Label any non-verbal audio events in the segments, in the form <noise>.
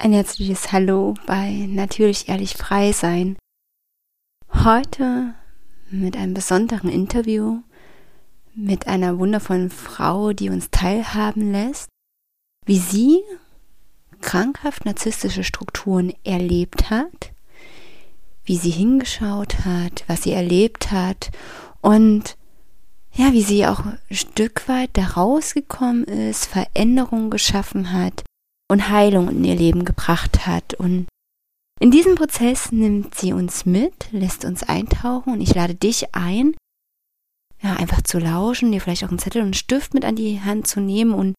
Ein herzliches Hallo bei Natürlich Ehrlich Frei Sein. Heute mit einem besonderen Interview mit einer wundervollen Frau, die uns teilhaben lässt, wie sie krankhaft narzisstische Strukturen erlebt hat, wie sie hingeschaut hat, was sie erlebt hat und ja, wie sie auch ein Stück weit da rausgekommen ist, Veränderungen geschaffen hat und Heilung in ihr Leben gebracht hat. Und in diesem Prozess nimmt sie uns mit, lässt uns eintauchen und ich lade dich ein, ja, einfach zu lauschen, dir vielleicht auch einen Zettel und einen Stift mit an die Hand zu nehmen und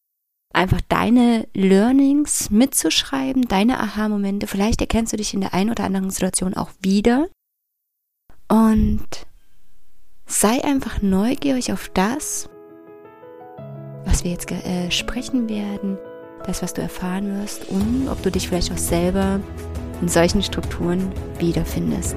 einfach deine Learnings mitzuschreiben, deine Aha-Momente. Vielleicht erkennst du dich in der einen oder anderen Situation auch wieder. Und sei einfach neugierig auf das, was wir jetzt äh, sprechen werden das, was du erfahren wirst und ob du dich vielleicht auch selber in solchen Strukturen wiederfindest.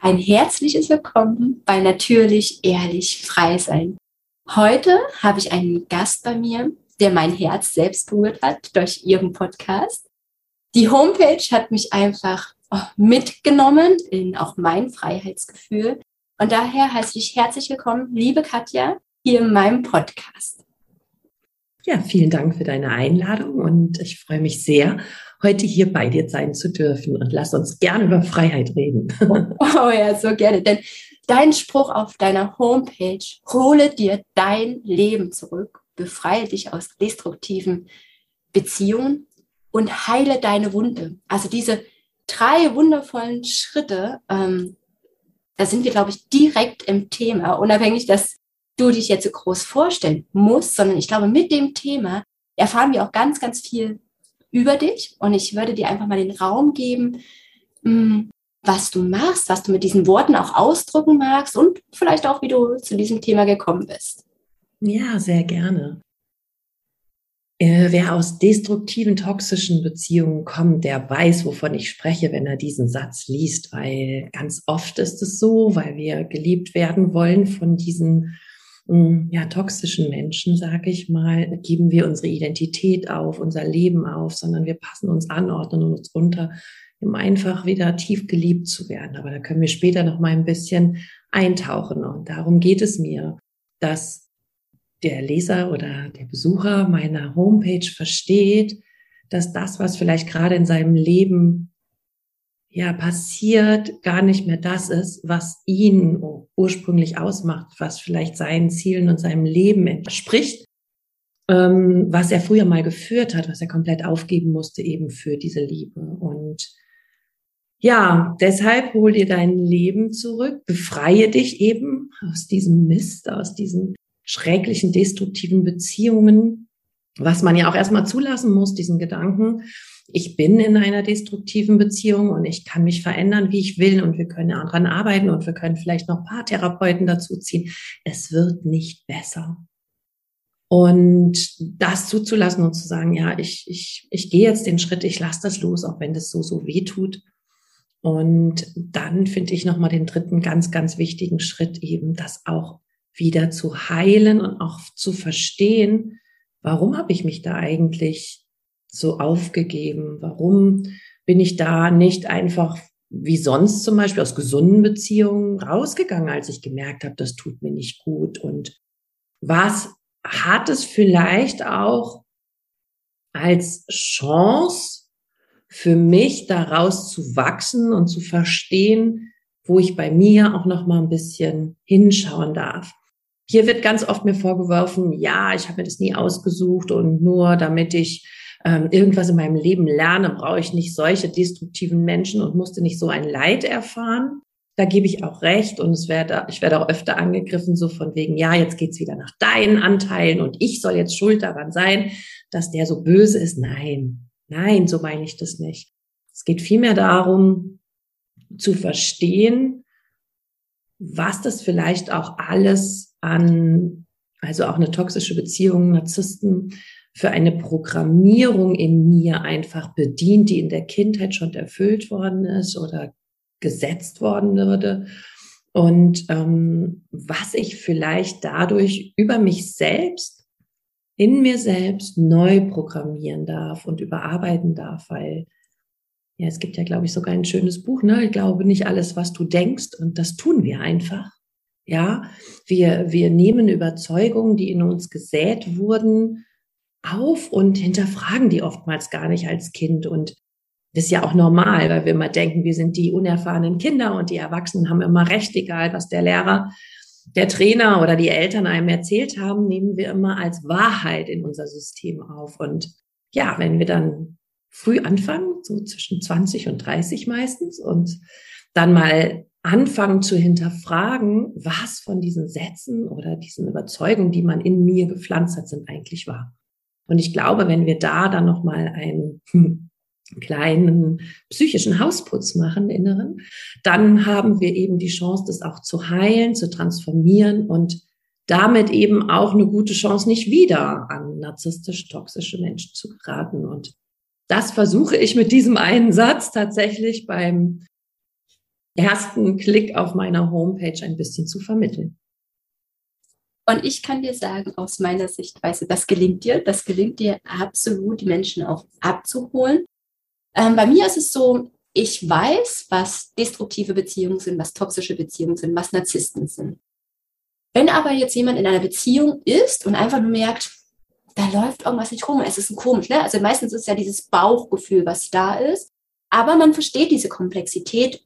Ein herzliches Willkommen bei Natürlich Ehrlich Frei Sein. Heute habe ich einen Gast bei mir, der mein Herz selbst berührt hat durch ihren Podcast. Die Homepage hat mich einfach mitgenommen in auch mein Freiheitsgefühl. Und daher heiße ich herzlich willkommen, liebe Katja, hier in meinem Podcast. Ja, vielen Dank für deine Einladung und ich freue mich sehr, heute hier bei dir sein zu dürfen und lass uns gerne über Freiheit reden. Oh, <laughs> oh ja, so gerne, denn dein Spruch auf deiner Homepage, hole dir dein Leben zurück, befreie dich aus destruktiven Beziehungen und heile deine Wunde. Also diese drei wundervollen Schritte, ähm, da sind wir, glaube ich, direkt im Thema, unabhängig, dass du dich jetzt so groß vorstellen musst, sondern ich glaube, mit dem Thema erfahren wir auch ganz, ganz viel über dich und ich würde dir einfach mal den Raum geben, mh, hm, was du machst, was du mit diesen Worten auch ausdrücken magst und vielleicht auch, wie du zu diesem Thema gekommen bist. Ja, sehr gerne. Äh, wer aus destruktiven, toxischen Beziehungen kommt, der weiß, wovon ich spreche, wenn er diesen Satz liest, weil ganz oft ist es so, weil wir geliebt werden wollen von diesen mm, ja, toxischen Menschen, sage ich mal, geben wir unsere Identität auf, unser Leben auf, sondern wir passen uns an, ordnen uns unter, um einfach wieder tief geliebt zu werden. Aber da können wir später noch mal ein bisschen eintauchen. Und darum geht es mir, dass der Leser oder der Besucher meiner Homepage versteht, dass das, was vielleicht gerade in seinem Leben ja passiert, gar nicht mehr das ist, was ihn ursprünglich ausmacht, was vielleicht seinen Zielen und seinem Leben entspricht, ähm, was er früher mal geführt hat, was er komplett aufgeben musste eben für diese Liebe. Und ja, deshalb hol dir dein Leben zurück, befreie dich eben aus diesem Mist, aus diesen schrecklichen, destruktiven Beziehungen, was man ja auch erstmal zulassen muss, diesen Gedanken, ich bin in einer destruktiven Beziehung und ich kann mich verändern, wie ich will und wir können daran arbeiten und wir können vielleicht noch Paartherapeuten dazu ziehen. Es wird nicht besser. Und das zuzulassen und zu sagen, ja, ich, ich, ich gehe jetzt den Schritt, ich lasse das los, auch wenn das so, so weh tut. Und dann finde ich nochmal den dritten ganz, ganz wichtigen Schritt eben, das auch wieder zu heilen und auch zu verstehen, warum habe ich mich da eigentlich so aufgegeben? Warum bin ich da nicht einfach wie sonst zum Beispiel aus gesunden Beziehungen rausgegangen, als ich gemerkt habe, das tut mir nicht gut? Und was hat es vielleicht auch als Chance für mich daraus zu wachsen und zu verstehen, wo ich bei mir auch noch mal ein bisschen hinschauen darf. Hier wird ganz oft mir vorgeworfen, ja, ich habe mir das nie ausgesucht und nur damit ich ähm, irgendwas in meinem Leben lerne, brauche ich nicht solche destruktiven Menschen und musste nicht so ein Leid erfahren. Da gebe ich auch recht und es werde, ich werde auch öfter angegriffen, so von wegen, ja, jetzt geht's wieder nach deinen Anteilen und ich soll jetzt schuld daran sein, dass der so böse ist. Nein, nein, so meine ich das nicht. Es geht vielmehr darum, zu verstehen, was das vielleicht auch alles an, also auch eine toxische Beziehung, Narzissten, für eine Programmierung in mir einfach bedient, die in der Kindheit schon erfüllt worden ist oder gesetzt worden würde und ähm, was ich vielleicht dadurch über mich selbst, in mir selbst neu programmieren darf und überarbeiten darf, weil ja, es gibt ja, glaube ich, sogar ein schönes Buch, ne? Ich glaube nicht alles, was du denkst und das tun wir einfach. Ja, wir, wir nehmen Überzeugungen, die in uns gesät wurden, auf und hinterfragen die oftmals gar nicht als Kind. Und das ist ja auch normal, weil wir immer denken, wir sind die unerfahrenen Kinder und die Erwachsenen haben immer recht, egal was der Lehrer, der Trainer oder die Eltern einem erzählt haben, nehmen wir immer als Wahrheit in unser System auf. Und ja, wenn wir dann früh anfangen, so zwischen 20 und 30 meistens, und dann mal anfangen zu hinterfragen, was von diesen Sätzen oder diesen Überzeugungen, die man in mir gepflanzt hat, sind eigentlich wahr. Und ich glaube, wenn wir da dann noch mal einen hm, kleinen psychischen Hausputz machen, inneren, dann haben wir eben die Chance, das auch zu heilen, zu transformieren und damit eben auch eine gute Chance, nicht wieder an narzisstisch toxische Menschen zu geraten. Und das versuche ich mit diesem einen Satz tatsächlich beim ersten Klick auf meiner Homepage ein bisschen zu vermitteln. Und ich kann dir sagen, aus meiner Sichtweise, das gelingt dir. Das gelingt dir absolut, die Menschen auch abzuholen. Ähm, bei mir ist es so, ich weiß, was destruktive Beziehungen sind, was toxische Beziehungen sind, was Narzissten sind. Wenn aber jetzt jemand in einer Beziehung ist und einfach nur merkt, da läuft irgendwas nicht rum, es ist ein komisch, ne? Also meistens ist ja dieses Bauchgefühl, was da ist, aber man versteht diese Komplexität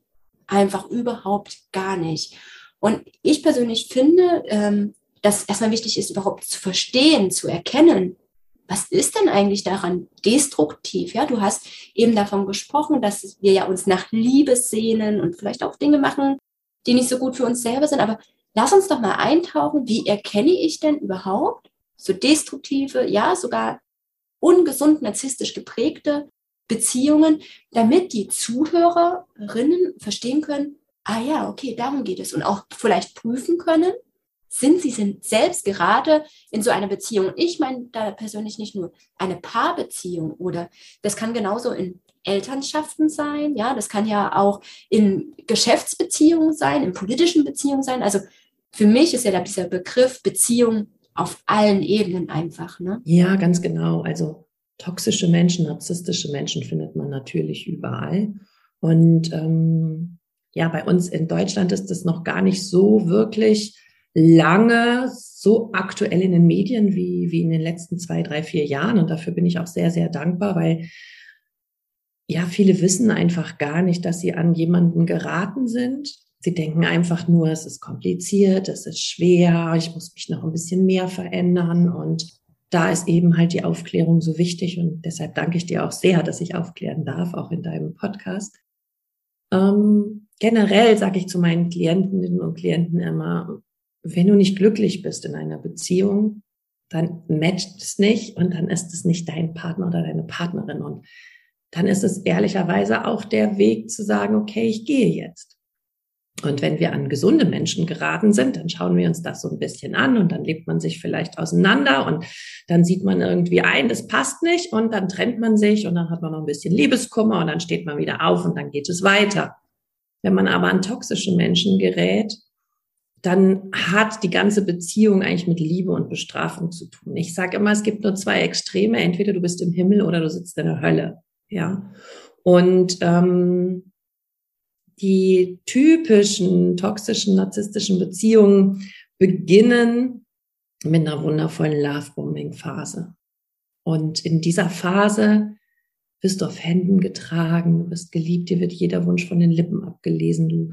einfach überhaupt gar nicht. Und ich persönlich finde, ähm, dass erstmal wichtig ist, überhaupt zu verstehen, zu erkennen, was ist denn eigentlich daran destruktiv? Ja, du hast eben davon gesprochen, dass wir ja uns nach Liebe sehnen und vielleicht auch Dinge machen, die nicht so gut für uns selber sind. Aber lass uns doch mal eintauchen, wie erkenne ich denn überhaupt so destruktive, ja, sogar ungesund narzisstisch geprägte Beziehungen, damit die Zuhörerinnen verstehen können, ah ja, okay, darum geht es und auch vielleicht prüfen können, sind sie sind selbst gerade in so einer Beziehung. Ich meine da persönlich nicht nur eine Paarbeziehung oder das kann genauso in Elternschaften sein, ja, das kann ja auch in Geschäftsbeziehungen sein, in politischen Beziehungen sein. Also für mich ist ja dieser Begriff Beziehung auf allen Ebenen einfach. Ne? Ja, ganz genau. Also toxische Menschen, narzisstische Menschen findet man natürlich überall. Und ähm, ja, bei uns in Deutschland ist das noch gar nicht so wirklich lange so aktuell in den Medien wie, wie in den letzten zwei, drei, vier Jahren. Und dafür bin ich auch sehr, sehr dankbar, weil ja, viele wissen einfach gar nicht, dass sie an jemanden geraten sind. Sie denken einfach nur, es ist kompliziert, es ist schwer, ich muss mich noch ein bisschen mehr verändern. Und da ist eben halt die Aufklärung so wichtig. Und deshalb danke ich dir auch sehr, dass ich aufklären darf, auch in deinem Podcast. Ähm, generell sage ich zu meinen Klientinnen und Klienten immer, wenn du nicht glücklich bist in einer Beziehung, dann matcht es nicht und dann ist es nicht dein Partner oder deine Partnerin. Und dann ist es ehrlicherweise auch der Weg zu sagen, okay, ich gehe jetzt. Und wenn wir an gesunde Menschen geraten sind, dann schauen wir uns das so ein bisschen an und dann lebt man sich vielleicht auseinander und dann sieht man irgendwie ein, das passt nicht und dann trennt man sich und dann hat man noch ein bisschen Liebeskummer und dann steht man wieder auf und dann geht es weiter. Wenn man aber an toxische Menschen gerät, dann hat die ganze Beziehung eigentlich mit Liebe und Bestrafung zu tun. Ich sage immer, es gibt nur zwei Extreme. Entweder du bist im Himmel oder du sitzt in der Hölle. Ja. Und ähm, die typischen toxischen, narzisstischen Beziehungen beginnen mit einer wundervollen Love-Bombing-Phase. Und in dieser Phase wirst du auf Händen getragen, du wirst geliebt, dir wird jeder Wunsch von den Lippen abgelesen, du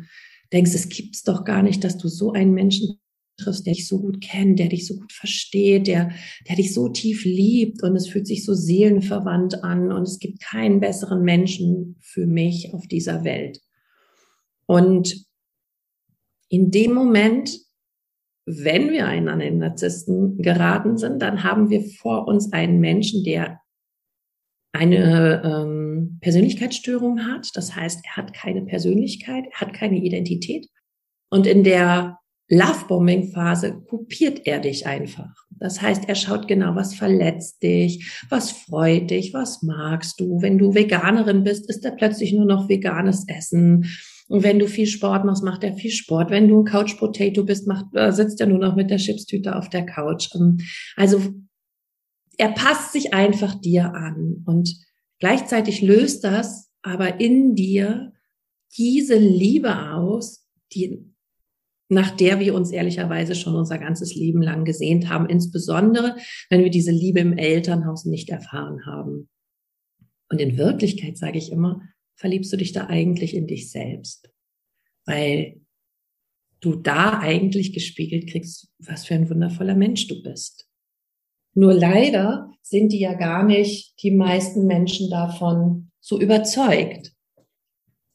denkst, es gibt's doch gar nicht, dass du so einen Menschen triffst, der dich so gut kennt, der dich so gut versteht, der, der dich so tief liebt und es fühlt sich so seelenverwandt an und es gibt keinen besseren Menschen für mich auf dieser Welt. Und in dem Moment, wenn wir einen an den Narzissten geraten sind, dann haben wir vor uns einen Menschen, der eine ähm, Persönlichkeitsstörung hat. Das heißt, er hat keine Persönlichkeit, er hat keine Identität. Und in der Lovebombing-Phase kopiert er dich einfach. Das heißt, er schaut genau, was verletzt dich, was freut dich, was magst du. Wenn du Veganerin bist, ist er plötzlich nur noch veganes Essen. Und wenn du viel Sport machst, macht er viel Sport. Wenn du ein Couch Potato bist, macht, äh, sitzt er nur noch mit der Chipstüte auf der Couch. Ähm, also er passt sich einfach dir an und gleichzeitig löst das aber in dir diese Liebe aus, die nach der wir uns ehrlicherweise schon unser ganzes Leben lang gesehnt haben, insbesondere wenn wir diese Liebe im Elternhaus nicht erfahren haben. Und in Wirklichkeit sage ich immer, verliebst du dich da eigentlich in dich selbst, weil du da eigentlich gespiegelt kriegst, was für ein wundervoller Mensch du bist. Nur leider sind die ja gar nicht die meisten Menschen davon so überzeugt.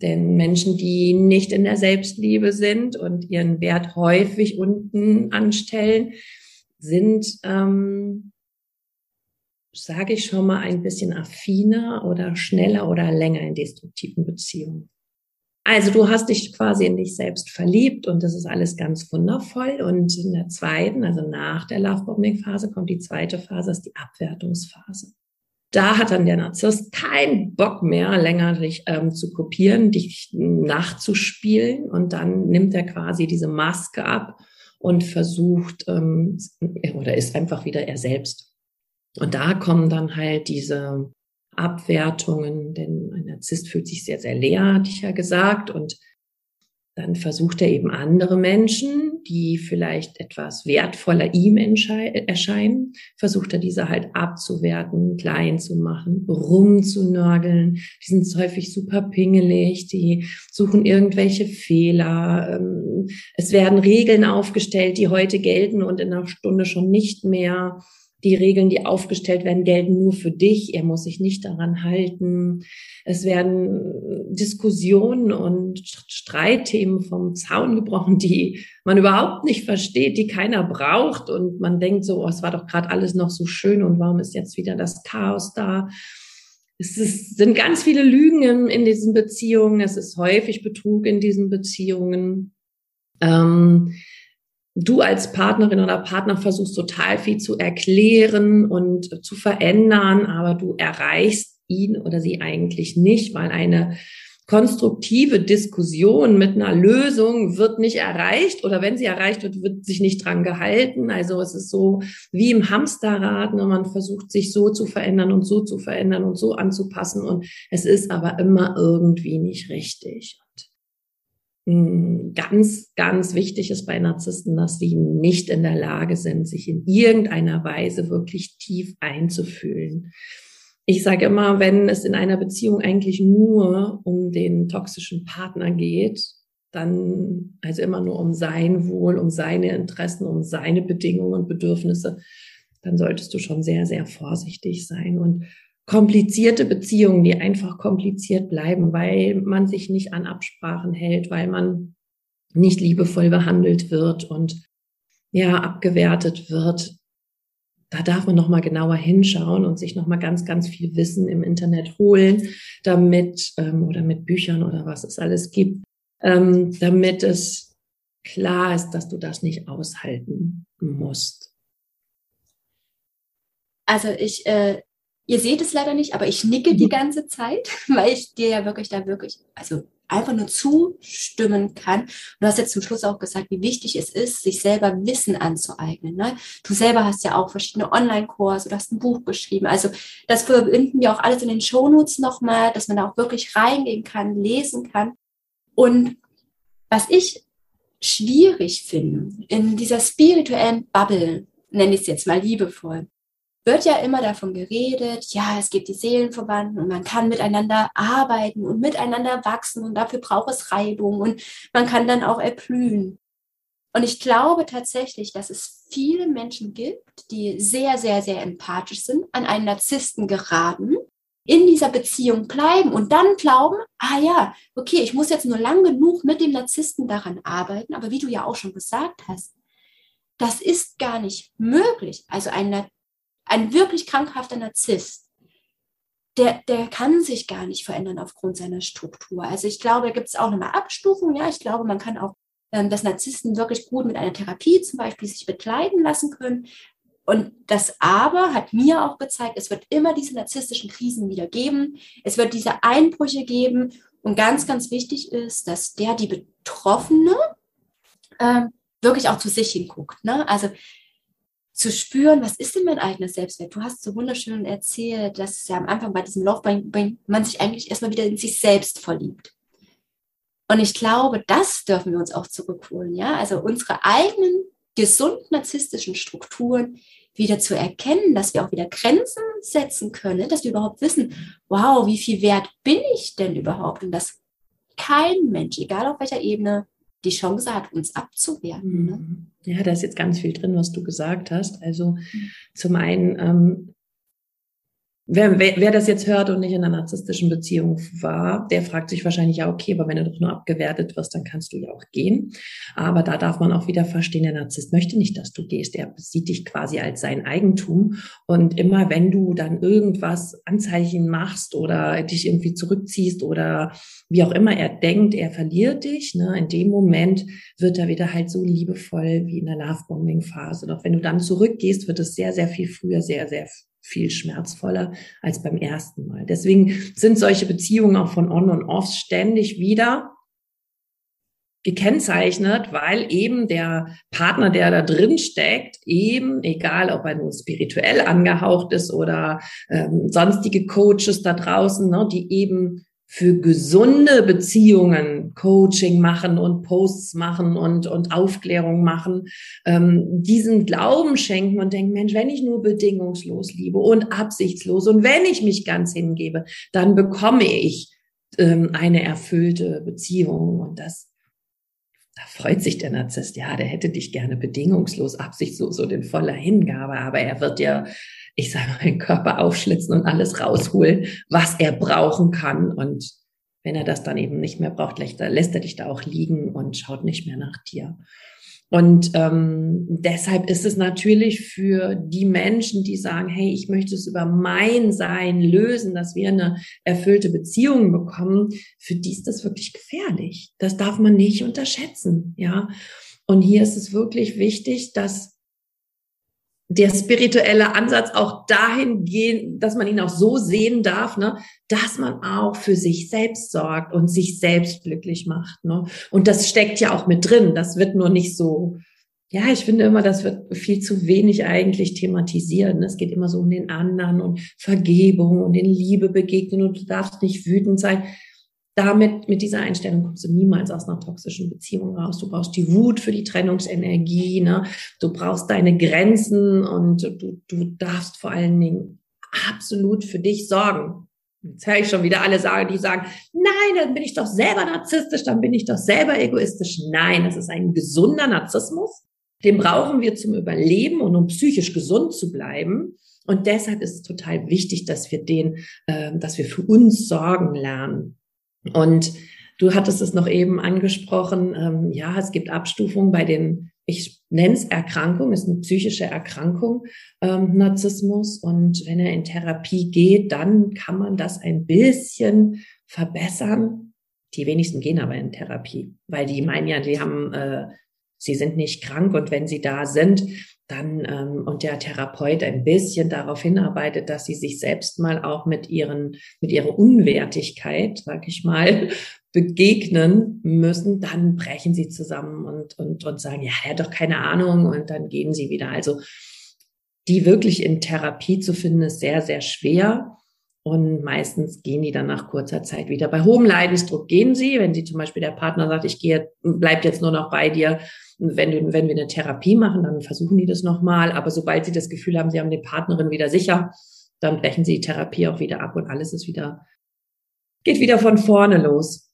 Denn Menschen, die nicht in der Selbstliebe sind und ihren Wert häufig unten anstellen, sind, ähm, sage ich schon mal, ein bisschen affiner oder schneller oder länger in destruktiven Beziehungen. Also du hast dich quasi in dich selbst verliebt und das ist alles ganz wundervoll. Und in der zweiten, also nach der Lovebombing-Phase, kommt die zweite Phase, ist die Abwertungsphase da hat dann der Narzisst keinen Bock mehr, länger dich ähm, zu kopieren, dich nachzuspielen und dann nimmt er quasi diese Maske ab und versucht ähm, oder ist einfach wieder er selbst. Und da kommen dann halt diese Abwertungen, denn ein Narzisst fühlt sich sehr, sehr leer, hatte ich ja gesagt, und dann versucht er eben andere Menschen, die vielleicht etwas wertvoller ihm erscheinen, versucht er diese halt abzuwerten, klein zu machen, rumzunörgeln. Die sind häufig super pingelig, die suchen irgendwelche Fehler. Ähm, es werden Regeln aufgestellt, die heute gelten und in einer Stunde schon nicht mehr. Die Regeln, die aufgestellt werden, gelten nur für dich. Er muss sich nicht daran halten. Es werden Diskussionen und Streitthemen vom Zaun gebrochen, die man überhaupt nicht versteht, die keiner braucht. Und man denkt so, oh, es war doch gerade alles noch so schön und warum ist jetzt wieder das Chaos da? Es ist, sind ganz viele Lügen in, in, diesen Beziehungen. Es ist häufig Betrug in diesen Beziehungen. Ähm, du als Partnerin oder Partner versuchst total viel zu erklären und zu verändern, aber du erreichst ihn oder sie eigentlich nicht, weil eine konstruktive Diskussion mit einer Lösung wird nicht erreicht oder wenn sie erreicht wird, wird sich nicht dran gehalten. Also es ist so wie im Hamsterrad, ne? man versucht sich so zu verändern und so zu verändern und so anzupassen und es ist aber immer irgendwie nicht richtig. Ganz, ganz wichtig ist bei Narzissten, dass sie nicht in der Lage sind, sich in irgendeiner Weise wirklich tief einzufühlen ich sage immer, wenn es in einer Beziehung eigentlich nur um den toxischen Partner geht, dann also immer nur um sein Wohl, um seine Interessen, um seine Bedingungen und Bedürfnisse, dann solltest du schon sehr, sehr vorsichtig sein. Und komplizierte Beziehungen, die einfach kompliziert bleiben, weil man sich nicht an Absprachen hält, weil man nicht liebevoll behandelt wird und ja, abgewertet wird, da darf man noch mal genauer hinschauen und sich noch mal ganz, ganz viel Wissen im Internet holen, damit ähm, oder mit Büchern oder was es alles gibt, ähm, damit es klar ist, dass du das nicht aushalten musst. Also ich, äh, ihr seht es leider nicht, aber ich nicke die mhm. ganze Zeit, <laughs> weil ich dir ja wirklich da wirklich, also einfach nur zustimmen kann. Du hast jetzt zum Schluss auch gesagt, wie wichtig es ist, sich selber Wissen anzueignen. Ne? Du selber hast ja auch verschiedene Online-Kurse, du hast ein Buch geschrieben. Also das verbinden wir auch alles in den Shownotes nochmal, dass man da auch wirklich reingehen kann, lesen kann. Und was ich schwierig finde, in dieser spirituellen Bubble, nenne ich es jetzt mal liebevoll, wird ja immer davon geredet, ja, es gibt die Seelenverwandten und man kann miteinander arbeiten und miteinander wachsen und dafür braucht es Reibung und man kann dann auch erblühen. Und ich glaube tatsächlich, dass es viele Menschen gibt, die sehr, sehr, sehr empathisch sind, an einen Narzissten geraten, in dieser Beziehung bleiben und dann glauben, ah ja, okay, ich muss jetzt nur lang genug mit dem Narzissten daran arbeiten, aber wie du ja auch schon gesagt hast, das ist gar nicht möglich. Also ein ein wirklich krankhafter Narzisst, der, der kann sich gar nicht verändern aufgrund seiner Struktur. Also ich glaube, da gibt es auch nochmal Abstufungen. Ja, ich glaube, man kann auch, ähm, dass Narzissten wirklich gut mit einer Therapie zum Beispiel sich begleiten lassen können. Und das Aber hat mir auch gezeigt, es wird immer diese narzisstischen Krisen wieder geben. Es wird diese Einbrüche geben. Und ganz, ganz wichtig ist, dass der, die Betroffene, äh, wirklich auch zu sich hinguckt. Ne? Also zu spüren, was ist denn mein eigenes Selbstwert? Du hast so wunderschön erzählt, dass ja am Anfang bei diesem Laufbahn man sich eigentlich erstmal wieder in sich selbst verliebt. Und ich glaube, das dürfen wir uns auch zurückholen, ja? Also unsere eigenen gesund narzisstischen Strukturen wieder zu erkennen, dass wir auch wieder Grenzen setzen können, dass wir überhaupt wissen, wow, wie viel wert bin ich denn überhaupt? Und dass kein Mensch, egal auf welcher Ebene, die Chance hat, uns abzuwerten. Ne? Mhm. Ja, da ist jetzt ganz viel drin, was du gesagt hast. Also mhm. zum einen ähm, Wer, wer, wer das jetzt hört und nicht in einer narzisstischen Beziehung war, der fragt sich wahrscheinlich, ja, okay, aber wenn du doch nur abgewertet wirst, dann kannst du ja auch gehen. Aber da darf man auch wieder verstehen, der Narzisst möchte nicht, dass du gehst. Er sieht dich quasi als sein Eigentum. Und immer wenn du dann irgendwas Anzeichen machst oder dich irgendwie zurückziehst oder wie auch immer er denkt, er verliert dich, ne, in dem Moment wird er wieder halt so liebevoll wie in der Lovebombing-Phase. Doch wenn du dann zurückgehst, wird es sehr, sehr viel früher, sehr, sehr viel schmerzvoller als beim ersten Mal. Deswegen sind solche Beziehungen auch von On und Off ständig wieder gekennzeichnet, weil eben der Partner, der da drin steckt, eben, egal ob er nun spirituell angehaucht ist oder ähm, sonstige Coaches da draußen, ne, die eben für gesunde Beziehungen Coaching machen und Posts machen und, und Aufklärung machen, ähm, diesen Glauben schenken und denken, Mensch, wenn ich nur bedingungslos liebe und absichtslos und wenn ich mich ganz hingebe, dann bekomme ich ähm, eine erfüllte Beziehung. Und das da freut sich der Narzisst, ja, der hätte dich gerne bedingungslos, absichtslos und in voller Hingabe, aber er wird ja ich sage mal, den Körper aufschlitzen und alles rausholen, was er brauchen kann. Und wenn er das dann eben nicht mehr braucht, lässt er, lässt er dich da auch liegen und schaut nicht mehr nach dir. Und ähm, deshalb ist es natürlich für die Menschen, die sagen, hey, ich möchte es über mein Sein lösen, dass wir eine erfüllte Beziehung bekommen, für die ist das wirklich gefährlich. Das darf man nicht unterschätzen, ja. Und hier ist es wirklich wichtig, dass der spirituelle Ansatz auch dahin gehen, dass man ihn auch so sehen darf, ne, dass man auch für sich selbst sorgt und sich selbst glücklich macht. Ne? Und das steckt ja auch mit drin. Das wird nur nicht so, ja, ich finde immer, das wird viel zu wenig eigentlich thematisiert. Ne? Es geht immer so um den anderen und Vergebung und den Liebe begegnen und du darfst nicht wütend sein damit, mit dieser Einstellung kommst du niemals aus einer toxischen Beziehung raus. Du brauchst die Wut für die Trennungsenergie, ne? Du brauchst deine Grenzen und du, du darfst vor allen Dingen absolut für dich sorgen. Jetzt höre ich schon wieder alle sagen, die sagen, nein, dann bin ich doch selber narzisstisch, dann bin ich doch selber egoistisch. Nein, das ist ein gesunder Narzissmus. Den brauchen wir zum Überleben und um psychisch gesund zu bleiben. Und deshalb ist es total wichtig, dass wir den, äh, dass wir für uns sorgen lernen. Und du hattest es noch eben angesprochen, ähm, ja, es gibt Abstufungen bei den, ich nenne es Erkrankung, ist eine psychische Erkrankung, ähm, Narzissmus. Und wenn er in Therapie geht, dann kann man das ein bisschen verbessern. Die wenigsten gehen aber in Therapie, weil die meinen ja, die haben, äh, sie sind nicht krank und wenn sie da sind, dann ähm, und der Therapeut ein bisschen darauf hinarbeitet, dass sie sich selbst mal auch mit ihren mit ihrer Unwertigkeit, sag ich mal, <laughs> begegnen müssen, dann brechen sie zusammen und und und sagen, ja, er hat doch keine Ahnung und dann gehen sie wieder. Also die wirklich in Therapie zu finden, ist sehr sehr schwer. Und meistens gehen die dann nach kurzer Zeit wieder. Bei hohem Leidensdruck gehen sie, wenn sie zum Beispiel der Partner sagt, ich gehe, bleib jetzt nur noch bei dir, wenn, du, wenn wir eine Therapie machen, dann versuchen die das nochmal. Aber sobald sie das Gefühl haben, sie haben die Partnerin wieder sicher, dann brechen sie die Therapie auch wieder ab und alles ist wieder, geht wieder von vorne los.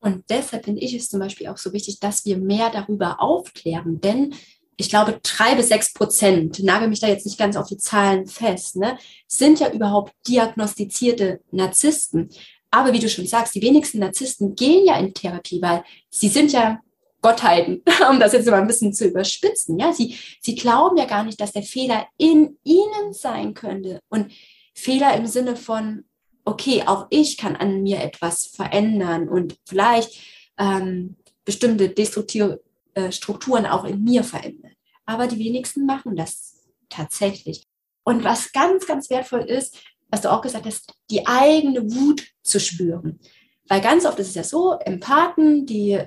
Und deshalb finde ich es zum Beispiel auch so wichtig, dass wir mehr darüber aufklären. Denn ich glaube, drei bis sechs Prozent, nagel mich da jetzt nicht ganz auf die Zahlen fest, ne, sind ja überhaupt diagnostizierte Narzissten. Aber wie du schon sagst, die wenigsten Narzissten gehen ja in Therapie, weil sie sind ja Gottheiten, <laughs> um das jetzt mal ein bisschen zu überspitzen. Ja, sie, sie glauben ja gar nicht, dass der Fehler in ihnen sein könnte. Und Fehler im Sinne von, okay, auch ich kann an mir etwas verändern und vielleicht ähm, bestimmte destruktive äh, Strukturen auch in mir verändern. Aber die wenigsten machen das tatsächlich. Und was ganz, ganz wertvoll ist, was du auch gesagt hast, die eigene Wut zu spüren. Weil ganz oft ist es ja so, Empathen, die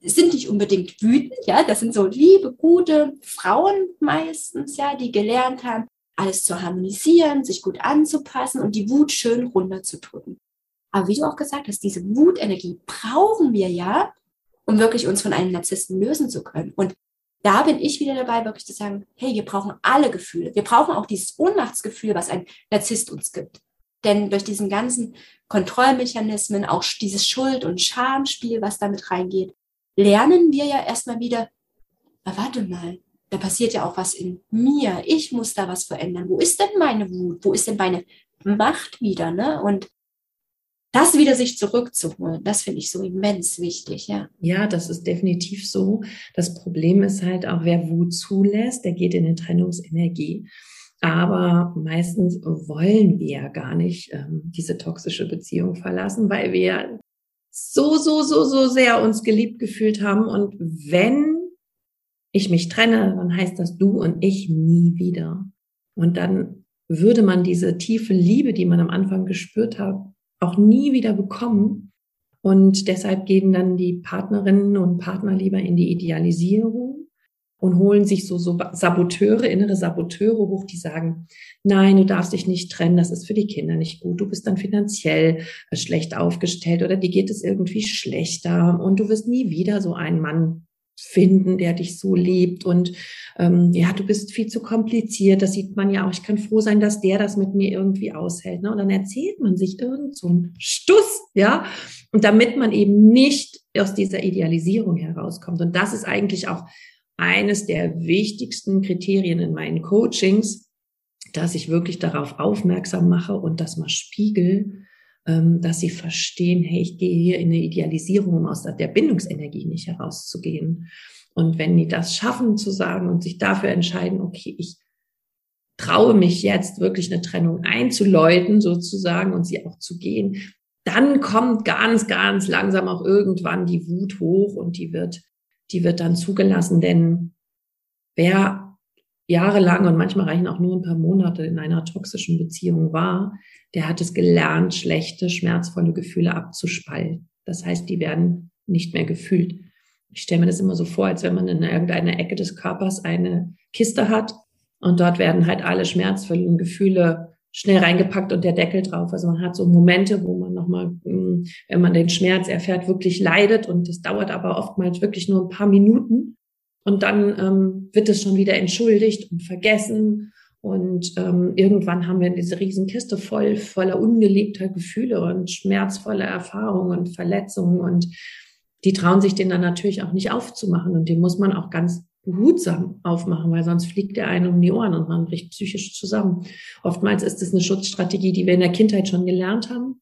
sind nicht unbedingt wütend, ja, das sind so liebe, gute Frauen meistens, ja, die gelernt haben, alles zu harmonisieren, sich gut anzupassen und die Wut schön runterzudrücken. Aber wie du auch gesagt hast, diese Wutenergie brauchen wir ja, um wirklich uns von einem Narzissten lösen zu können. Und da bin ich wieder dabei, wirklich zu sagen, hey, wir brauchen alle Gefühle. Wir brauchen auch dieses Ohnmachtsgefühl, was ein Narzisst uns gibt. Denn durch diesen ganzen Kontrollmechanismen, auch dieses Schuld- und Schamspiel, was damit reingeht, lernen wir ja erstmal wieder, na, warte mal, da passiert ja auch was in mir. Ich muss da was verändern. Wo ist denn meine Wut? Wo ist denn meine Macht wieder? Ne? Und das wieder sich zurückzuholen, das finde ich so immens wichtig, ja. Ja, das ist definitiv so. Das Problem ist halt auch, wer Wut zulässt, der geht in eine Trennungsenergie. Aber meistens wollen wir gar nicht ähm, diese toxische Beziehung verlassen, weil wir so, so, so, so sehr uns geliebt gefühlt haben. Und wenn ich mich trenne, dann heißt das du und ich nie wieder. Und dann würde man diese tiefe Liebe, die man am Anfang gespürt hat, auch nie wieder bekommen. Und deshalb gehen dann die Partnerinnen und Partner lieber in die Idealisierung und holen sich so, so Saboteure, innere Saboteure hoch, die sagen, nein, du darfst dich nicht trennen, das ist für die Kinder nicht gut, du bist dann finanziell äh, schlecht aufgestellt oder dir geht es irgendwie schlechter und du wirst nie wieder so einen Mann finden, der dich so liebt und ähm, ja, du bist viel zu kompliziert, das sieht man ja auch, ich kann froh sein, dass der das mit mir irgendwie aushält, ne? und dann erzählt man sich irgend so einen Stuss, ja, und damit man eben nicht aus dieser Idealisierung herauskommt. Und das ist eigentlich auch eines der wichtigsten Kriterien in meinen Coachings, dass ich wirklich darauf aufmerksam mache und das mal spiegel, ähm, dass sie verstehen, hey, ich gehe hier in eine Idealisierung, um aus der Bindungsenergie nicht herauszugehen. Und wenn die das schaffen zu sagen und sich dafür entscheiden, okay, ich traue mich jetzt wirklich eine Trennung einzuläuten sozusagen und sie auch zu gehen, dann kommt ganz, ganz langsam auch irgendwann die Wut hoch und die wird die wird dann zugelassen, denn wer jahrelang und manchmal reichen auch nur ein paar Monate in einer toxischen Beziehung war, der hat es gelernt, schlechte, schmerzvolle Gefühle abzuspalten. Das heißt, die werden nicht mehr gefühlt. Ich stelle mir das immer so vor, als wenn man in irgendeiner Ecke des Körpers eine Kiste hat und dort werden halt alle schmerzvollen Gefühle schnell reingepackt und der Deckel drauf. Also man hat so Momente, wo man nochmal, wenn man den Schmerz erfährt, wirklich leidet. Und das dauert aber oftmals wirklich nur ein paar Minuten. Und dann ähm, wird es schon wieder entschuldigt und vergessen. Und ähm, irgendwann haben wir diese Riesenkiste voll voller ungeliebter Gefühle und schmerzvoller Erfahrungen und Verletzungen. Und die trauen sich den dann natürlich auch nicht aufzumachen. Und den muss man auch ganz behutsam aufmachen, weil sonst fliegt er einem um die Ohren und man bricht psychisch zusammen. Oftmals ist es eine Schutzstrategie, die wir in der Kindheit schon gelernt haben,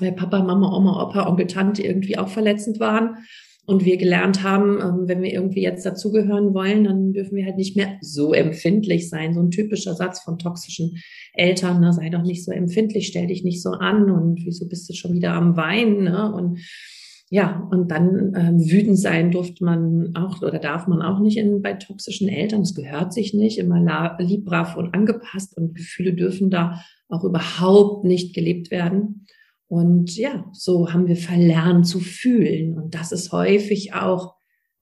weil Papa, Mama, Oma, Opa, Onkel, Tante irgendwie auch verletzend waren und wir gelernt haben, ähm, wenn wir irgendwie jetzt dazugehören wollen, dann dürfen wir halt nicht mehr so empfindlich sein. So ein typischer Satz von toxischen Eltern, ne? sei doch nicht so empfindlich, stell dich nicht so an und wieso bist du schon wieder am Weinen? Ne? Und ja, und dann ähm, wütend sein durfte man auch oder darf man auch nicht in, bei toxischen Eltern. Es gehört sich nicht, immer lieb, brav und angepasst und Gefühle dürfen da auch überhaupt nicht gelebt werden. Und ja, so haben wir verlernt zu fühlen. Und das ist häufig auch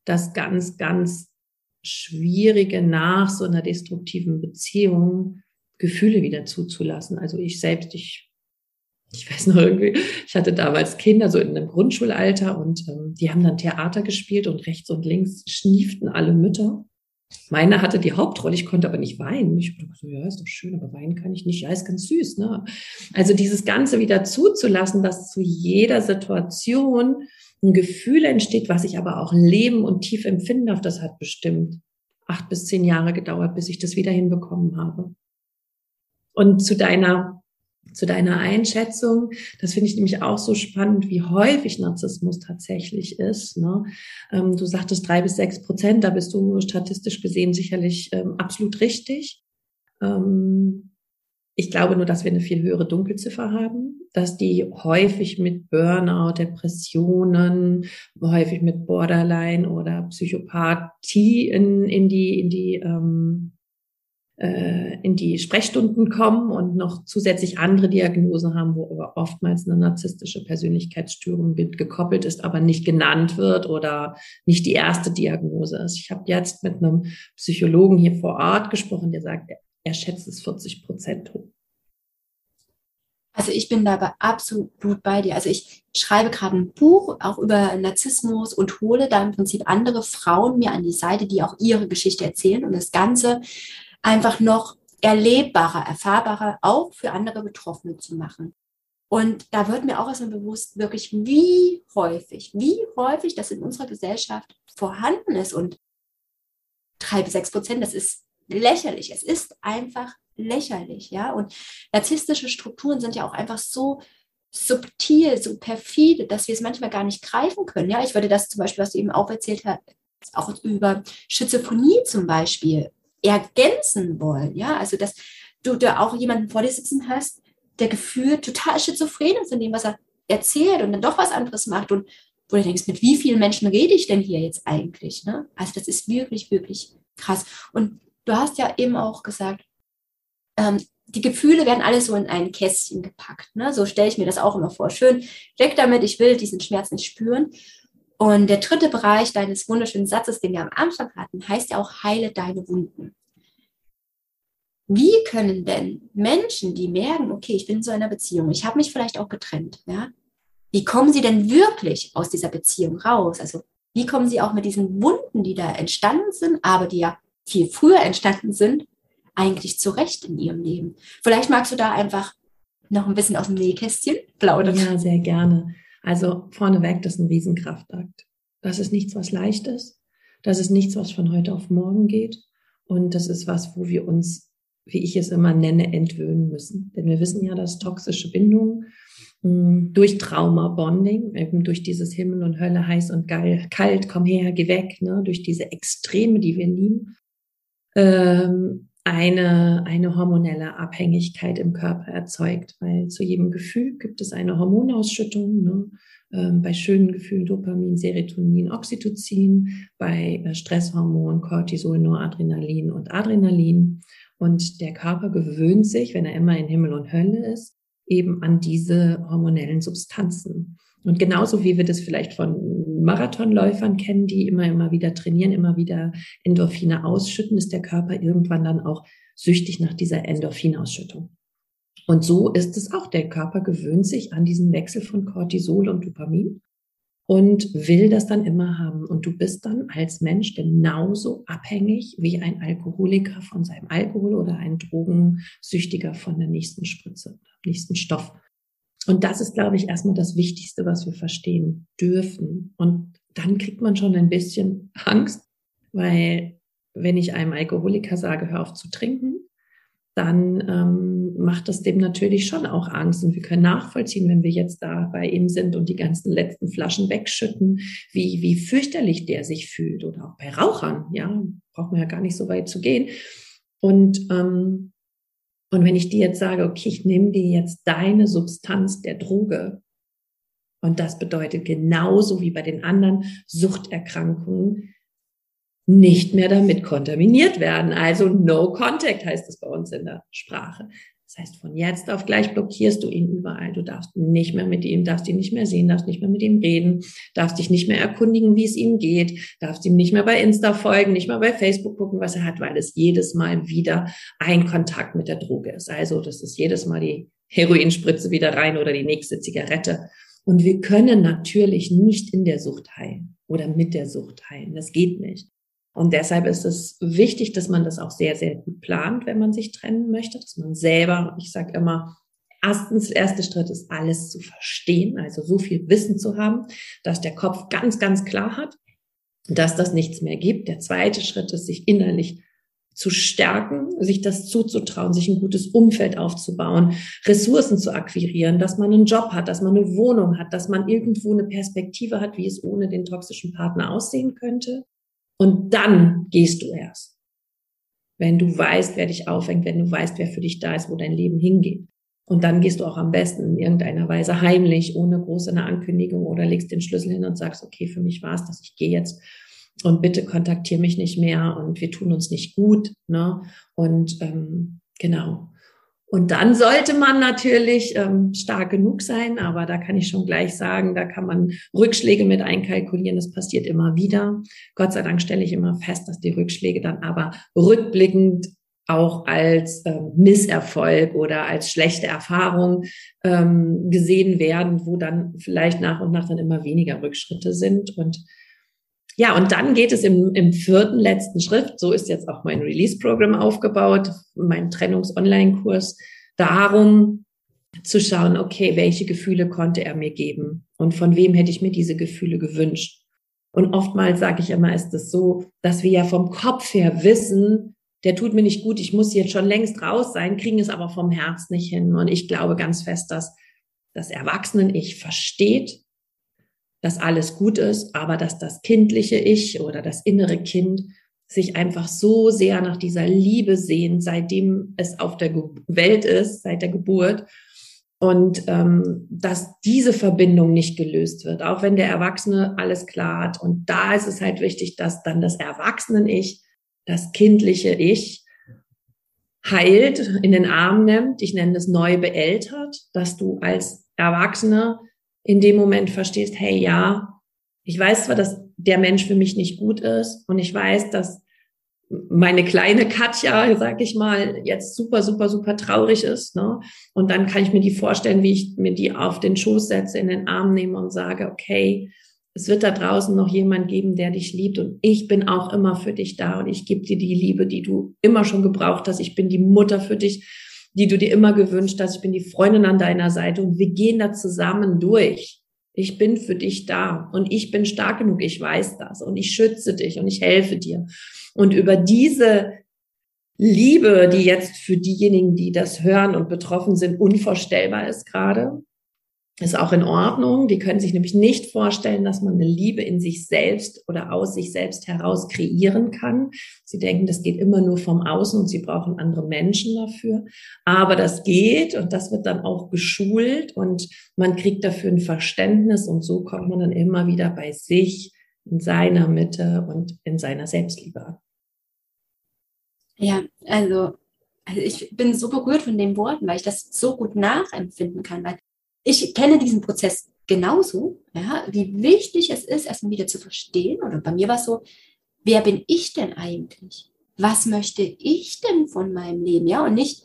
das ganz, ganz Schwierige nach so einer destruktiven Beziehung, Gefühle wieder zuzulassen. Also ich selbst, ich ich weiß noch irgendwie, ich hatte damals Kinder so in einem Grundschulalter und ähm, die haben dann Theater gespielt und rechts und links schnieften alle Mütter. Meine hatte die Hauptrolle, ich konnte aber nicht weinen. Ich dachte ja, ist doch schön, aber weinen kann ich nicht. Ja, ist ganz süß, ne? Also dieses Ganze wieder zuzulassen, dass zu jeder Situation ein Gefühl entsteht, was ich aber auch leben und tief empfinden darf, das hat bestimmt acht bis zehn Jahre gedauert, bis ich das wieder hinbekommen habe. Und zu deiner zu deiner Einschätzung. Das finde ich nämlich auch so spannend, wie häufig Narzissmus tatsächlich ist. Ne? Ähm, du sagtest drei bis sechs Prozent, da bist du statistisch gesehen sicherlich ähm, absolut richtig. Ähm, ich glaube nur, dass wir eine viel höhere Dunkelziffer haben, dass die häufig mit Burnout, Depressionen, häufig mit Borderline oder Psychopathie in, in die, in die ähm, äh, in die Sprechstunden kommen und noch zusätzlich andere Diagnosen haben, wo aber oftmals eine narzisstische Persönlichkeitsstörung gekoppelt ist, aber nicht genannt wird oder nicht die erste Diagnose ist. Ich habe jetzt mit einem Psychologen hier vor Ort gesprochen, der sagt, er schätzt es 40 Prozent hoch. Also ich bin dabei absolut bei dir. Also ich schreibe gerade ein Buch auch über Narzissmus und hole da im Prinzip andere Frauen mir an die Seite, die auch ihre Geschichte erzählen und das Ganze einfach noch erlebbarer, erfahrbarer auch für andere Betroffene zu machen. Und da wird mir auch erstmal bewusst, wirklich, wie häufig, wie häufig das in unserer Gesellschaft vorhanden ist. Und drei bis sechs Prozent, das ist lächerlich. Es ist einfach lächerlich, ja. Und narzisstische Strukturen sind ja auch einfach so subtil, so perfide, dass wir es manchmal gar nicht greifen können. Ja, ich würde das zum Beispiel, was du eben auch erzählt hast, auch über Schizophrenie zum Beispiel ergänzen wollen. Ja, also dass du da auch jemanden vor dir sitzen hast, der gefühlt total schizophren ist in dem, was er erzählt und dann doch was anderes macht und wo du denkst, mit wie vielen Menschen rede ich denn hier jetzt eigentlich? Ne? Also das ist wirklich, wirklich krass. Und du hast ja eben auch gesagt, ähm, die Gefühle werden alle so in ein Kästchen gepackt. Ne? So stelle ich mir das auch immer vor. Schön, weg damit, ich will diesen Schmerz nicht spüren. Und der dritte Bereich deines wunderschönen Satzes, den wir am Anfang hatten, heißt ja auch, heile deine Wunden. Wie können denn Menschen, die merken, okay, ich bin in so einer Beziehung, ich habe mich vielleicht auch getrennt, ja, wie kommen sie denn wirklich aus dieser Beziehung raus? Also wie kommen sie auch mit diesen Wunden, die da entstanden sind, aber die ja viel früher entstanden sind, eigentlich zurecht in ihrem Leben? Vielleicht magst du da einfach noch ein bisschen aus dem Nähkästchen plaudern. Ja, sehr gerne. Also vorneweg, das ist ein Riesenkraftakt. Das ist nichts, was leicht ist. Das ist nichts, was von heute auf morgen geht. Und das ist was, wo wir uns, wie ich es immer nenne, entwöhnen müssen. Denn wir wissen ja, dass toxische Bindungen hm, durch Trauma-Bonding, eben durch dieses Himmel und Hölle, heiß und geil, kalt, komm her, geh weg, ne, durch diese Extreme, die wir lieben, ähm, eine, eine hormonelle Abhängigkeit im Körper erzeugt, weil zu jedem Gefühl gibt es eine Hormonausschüttung. Ne? Ähm, bei schönen Gefühlen Dopamin, Serotonin, Oxytocin, bei äh, Stresshormonen Cortisol, Noradrenalin und Adrenalin. Und der Körper gewöhnt sich, wenn er immer in Himmel und Hölle ist, eben an diese hormonellen Substanzen. Und genauso wie wir das vielleicht von Marathonläufern kennen, die immer, immer wieder trainieren, immer wieder Endorphine ausschütten, ist der Körper irgendwann dann auch süchtig nach dieser Endorphinausschüttung. Und so ist es auch. Der Körper gewöhnt sich an diesen Wechsel von Cortisol und Dopamin und will das dann immer haben. Und du bist dann als Mensch genauso abhängig wie ein Alkoholiker von seinem Alkohol oder ein Drogensüchtiger von der nächsten Spritze, nächsten Stoff. Und das ist, glaube ich, erstmal das Wichtigste, was wir verstehen dürfen. Und dann kriegt man schon ein bisschen Angst, weil wenn ich einem Alkoholiker sage, hör auf zu trinken, dann ähm, macht das dem natürlich schon auch Angst. Und wir können nachvollziehen, wenn wir jetzt da bei ihm sind und die ganzen letzten Flaschen wegschütten, wie, wie fürchterlich der sich fühlt. Oder auch bei Rauchern, ja, braucht man ja gar nicht so weit zu gehen. Und ähm, und wenn ich dir jetzt sage, okay, ich nehme dir jetzt deine Substanz der Droge, und das bedeutet genauso wie bei den anderen Suchterkrankungen, nicht mehr damit kontaminiert werden. Also no contact heißt es bei uns in der Sprache. Das heißt, von jetzt auf gleich blockierst du ihn überall. Du darfst nicht mehr mit ihm, darfst ihn nicht mehr sehen, darfst nicht mehr mit ihm reden, darfst dich nicht mehr erkundigen, wie es ihm geht, darfst ihm nicht mehr bei Insta folgen, nicht mehr bei Facebook gucken, was er hat, weil es jedes Mal wieder ein Kontakt mit der Droge ist. Also das ist jedes Mal die Heroinspritze wieder rein oder die nächste Zigarette. Und wir können natürlich nicht in der Sucht heilen oder mit der Sucht heilen. Das geht nicht. Und deshalb ist es wichtig, dass man das auch sehr, sehr gut plant, wenn man sich trennen möchte, dass man selber, ich sage immer, erstens, der erste Schritt ist, alles zu verstehen, also so viel Wissen zu haben, dass der Kopf ganz, ganz klar hat, dass das nichts mehr gibt. Der zweite Schritt ist, sich innerlich zu stärken, sich das zuzutrauen, sich ein gutes Umfeld aufzubauen, Ressourcen zu akquirieren, dass man einen Job hat, dass man eine Wohnung hat, dass man irgendwo eine Perspektive hat, wie es ohne den toxischen Partner aussehen könnte. Und dann gehst du erst. Wenn du weißt, wer dich aufhängt, wenn du weißt, wer für dich da ist, wo dein Leben hingeht. Und dann gehst du auch am besten in irgendeiner Weise heimlich, ohne große Ankündigung oder legst den Schlüssel hin und sagst, okay, für mich war es das, ich gehe jetzt. und bitte kontaktiere mich nicht mehr und wir tun uns nicht gut. Ne? Und ähm, genau. Und dann sollte man natürlich ähm, stark genug sein, aber da kann ich schon gleich sagen, da kann man Rückschläge mit einkalkulieren. Das passiert immer wieder. Gott sei Dank stelle ich immer fest, dass die Rückschläge dann aber rückblickend auch als ähm, Misserfolg oder als schlechte Erfahrung ähm, gesehen werden, wo dann vielleicht nach und nach dann immer weniger Rückschritte sind. Und ja, und dann geht es im, im vierten letzten Schritt, so ist jetzt auch mein Release-Programm aufgebaut, mein Trennungs-Online-Kurs, darum zu schauen, okay, welche Gefühle konnte er mir geben und von wem hätte ich mir diese Gefühle gewünscht. Und oftmals sage ich immer, ist es so, dass wir ja vom Kopf her wissen, der tut mir nicht gut, ich muss jetzt schon längst raus sein, kriegen es aber vom Herz nicht hin. Und ich glaube ganz fest, dass das Erwachsenen-Ich versteht, dass alles gut ist, aber dass das kindliche Ich oder das innere Kind sich einfach so sehr nach dieser Liebe sehnt, seitdem es auf der Welt ist, seit der Geburt. Und ähm, dass diese Verbindung nicht gelöst wird, auch wenn der Erwachsene alles klar hat. Und da ist es halt wichtig, dass dann das Erwachsenen-Ich das kindliche Ich heilt, in den Arm nimmt. Ich nenne das neu beeltert, dass du als Erwachsener in dem Moment verstehst, hey, ja, ich weiß zwar, dass der Mensch für mich nicht gut ist und ich weiß, dass meine kleine Katja, sag ich mal, jetzt super, super, super traurig ist. Ne? Und dann kann ich mir die vorstellen, wie ich mir die auf den Schoß setze, in den Arm nehme und sage, okay, es wird da draußen noch jemand geben, der dich liebt und ich bin auch immer für dich da und ich gebe dir die Liebe, die du immer schon gebraucht hast. Ich bin die Mutter für dich, die du dir immer gewünscht hast. Ich bin die Freundin an deiner Seite und wir gehen da zusammen durch. Ich bin für dich da und ich bin stark genug, ich weiß das und ich schütze dich und ich helfe dir. Und über diese Liebe, die jetzt für diejenigen, die das hören und betroffen sind, unvorstellbar ist gerade, ist auch in Ordnung. Die können sich nämlich nicht vorstellen, dass man eine Liebe in sich selbst oder aus sich selbst heraus kreieren kann. Sie denken, das geht immer nur vom Außen und sie brauchen andere Menschen dafür. Aber das geht und das wird dann auch geschult und man kriegt dafür ein Verständnis und so kommt man dann immer wieder bei sich in seiner Mitte und in seiner Selbstliebe. Ja, also, also ich bin so berührt von den Worten, weil ich das so gut nachempfinden kann, weil ich kenne diesen Prozess genauso, ja, wie wichtig es ist, erstmal wieder zu verstehen. Oder bei mir war es so, wer bin ich denn eigentlich? Was möchte ich denn von meinem Leben? Ja, und nicht,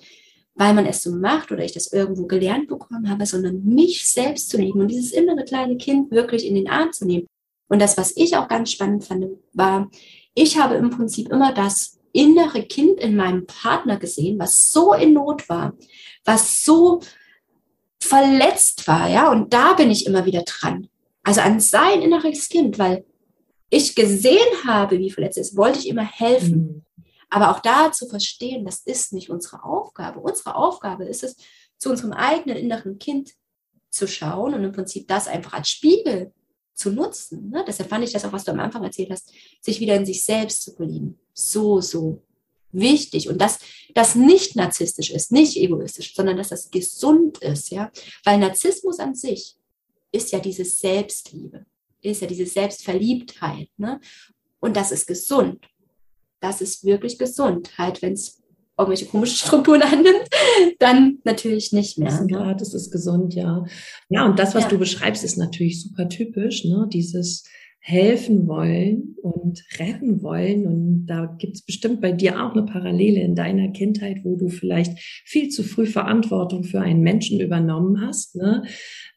weil man es so macht oder ich das irgendwo gelernt bekommen habe, sondern mich selbst zu lieben und dieses innere kleine Kind wirklich in den Arm zu nehmen. Und das, was ich auch ganz spannend fand, war, ich habe im Prinzip immer das innere Kind in meinem Partner gesehen, was so in Not war, was so verletzt war, ja, und da bin ich immer wieder dran. Also an sein inneres Kind, weil ich gesehen habe, wie verletzt es ist, wollte ich immer helfen. Mhm. Aber auch da zu verstehen, das ist nicht unsere Aufgabe. Unsere Aufgabe ist es, zu unserem eigenen inneren Kind zu schauen und im Prinzip das einfach als Spiegel zu nutzen. Ne? Deshalb fand ich das auch, was du am Anfang erzählt hast, sich wieder in sich selbst zu verlieben. So, so wichtig und dass das nicht narzisstisch ist, nicht egoistisch, sondern dass das gesund ist, ja, weil Narzissmus an sich ist ja diese Selbstliebe, ist ja diese Selbstverliebtheit, ne? Und das ist gesund. Das ist wirklich gesund. Halt, wenn es irgendwelche komischen <laughs> Strukturen annimmt, dann natürlich nicht mehr. Ne? Grad ist es gesund, ja. Ja, und das, was ja. du beschreibst, ist natürlich super typisch, ne? Dieses helfen wollen und retten wollen. Und da gibt es bestimmt bei dir auch eine Parallele in deiner Kindheit, wo du vielleicht viel zu früh Verantwortung für einen Menschen übernommen hast, ne?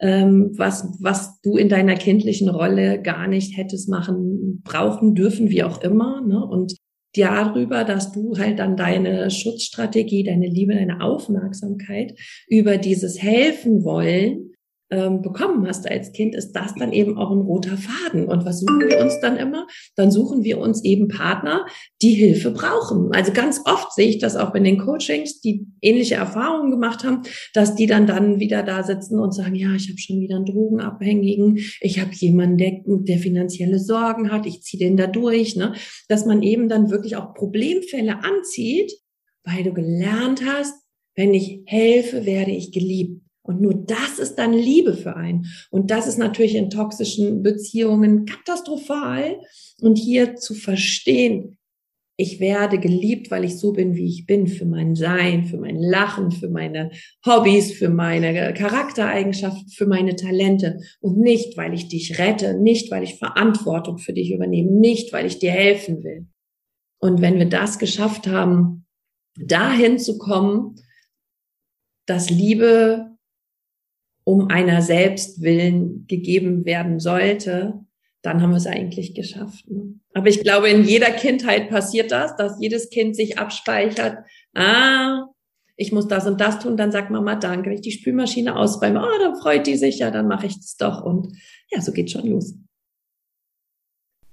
Ähm, was, was du in deiner kindlichen Rolle gar nicht hättest machen, brauchen dürfen, wie auch immer. Ne? Und darüber, dass du halt dann deine Schutzstrategie, deine Liebe, deine Aufmerksamkeit über dieses Helfen wollen ähm, bekommen hast als Kind, ist das dann eben auch ein roter Faden. Und was suchen wir uns dann immer? Dann suchen wir uns eben Partner, die Hilfe brauchen. Also ganz oft sehe ich das auch in den Coachings, die ähnliche Erfahrungen gemacht haben, dass die dann dann wieder da sitzen und sagen, ja, ich habe schon wieder einen Drogenabhängigen, ich habe jemanden, der, der finanzielle Sorgen hat, ich ziehe den da durch. Ne? Dass man eben dann wirklich auch Problemfälle anzieht, weil du gelernt hast, wenn ich helfe, werde ich geliebt. Und nur das ist dann Liebe für einen. Und das ist natürlich in toxischen Beziehungen katastrophal. Und hier zu verstehen, ich werde geliebt, weil ich so bin, wie ich bin, für mein Sein, für mein Lachen, für meine Hobbys, für meine Charaktereigenschaften, für meine Talente und nicht, weil ich dich rette, nicht, weil ich Verantwortung für dich übernehme, nicht, weil ich dir helfen will. Und wenn wir das geschafft haben, dahin zu kommen, dass Liebe um einer selbst willen gegeben werden sollte, dann haben wir es eigentlich geschafft. Ne? Aber ich glaube, in jeder Kindheit passiert das, dass jedes Kind sich abspeichert, ah, ich muss das und das tun, dann sagt Mama Danke. Wenn ich die Spülmaschine ausräume, oh, dann freut die sich, ja, dann mache ich es doch. Und ja, so geht schon los.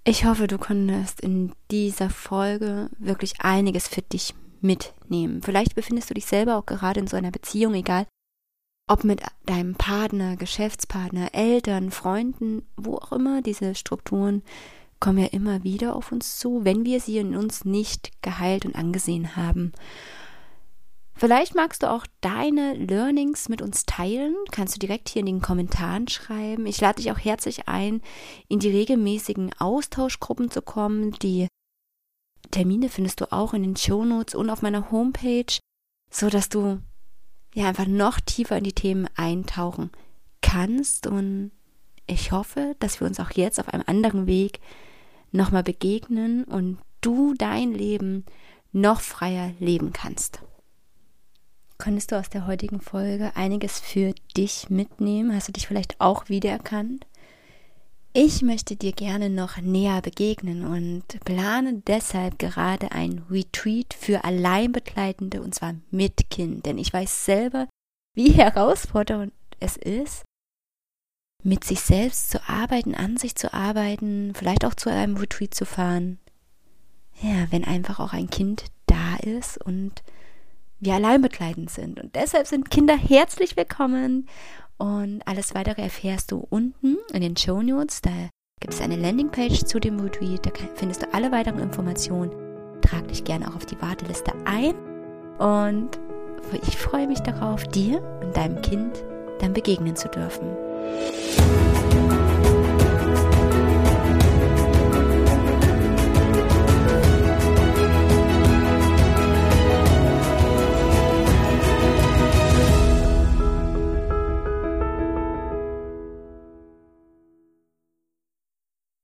Ich hoffe, du konntest in dieser Folge wirklich einiges für dich mitnehmen. Vielleicht befindest du dich selber auch gerade in so einer Beziehung, egal ob mit deinem Partner, Geschäftspartner, Eltern, Freunden, wo auch immer, diese Strukturen kommen ja immer wieder auf uns zu, wenn wir sie in uns nicht geheilt und angesehen haben. Vielleicht magst du auch deine Learnings mit uns teilen. Kannst du direkt hier in den Kommentaren schreiben. Ich lade dich auch herzlich ein, in die regelmäßigen Austauschgruppen zu kommen. Die Termine findest du auch in den Shownotes und auf meiner Homepage, so dass du ja einfach noch tiefer in die Themen eintauchen kannst. Und ich hoffe, dass wir uns auch jetzt auf einem anderen Weg nochmal begegnen und du dein Leben noch freier leben kannst. Konntest du aus der heutigen Folge einiges für dich mitnehmen? Hast du dich vielleicht auch wiedererkannt? Ich möchte dir gerne noch näher begegnen und plane deshalb gerade ein Retreat für Alleinbegleitende und zwar mit Kind, denn ich weiß selber, wie <laughs> herausfordernd es ist, mit sich selbst zu arbeiten, an sich zu arbeiten, vielleicht auch zu einem Retreat zu fahren. Ja, wenn einfach auch ein Kind da ist und wir alleinbegleitend sind. Und deshalb sind Kinder herzlich willkommen und alles weitere erfährst du unten in den Show Notes. Da gibt es eine Landingpage zu dem Retreat. Da findest du alle weiteren Informationen. Trag dich gerne auch auf die Warteliste ein. Und ich freue mich darauf, dir und deinem Kind dann begegnen zu dürfen.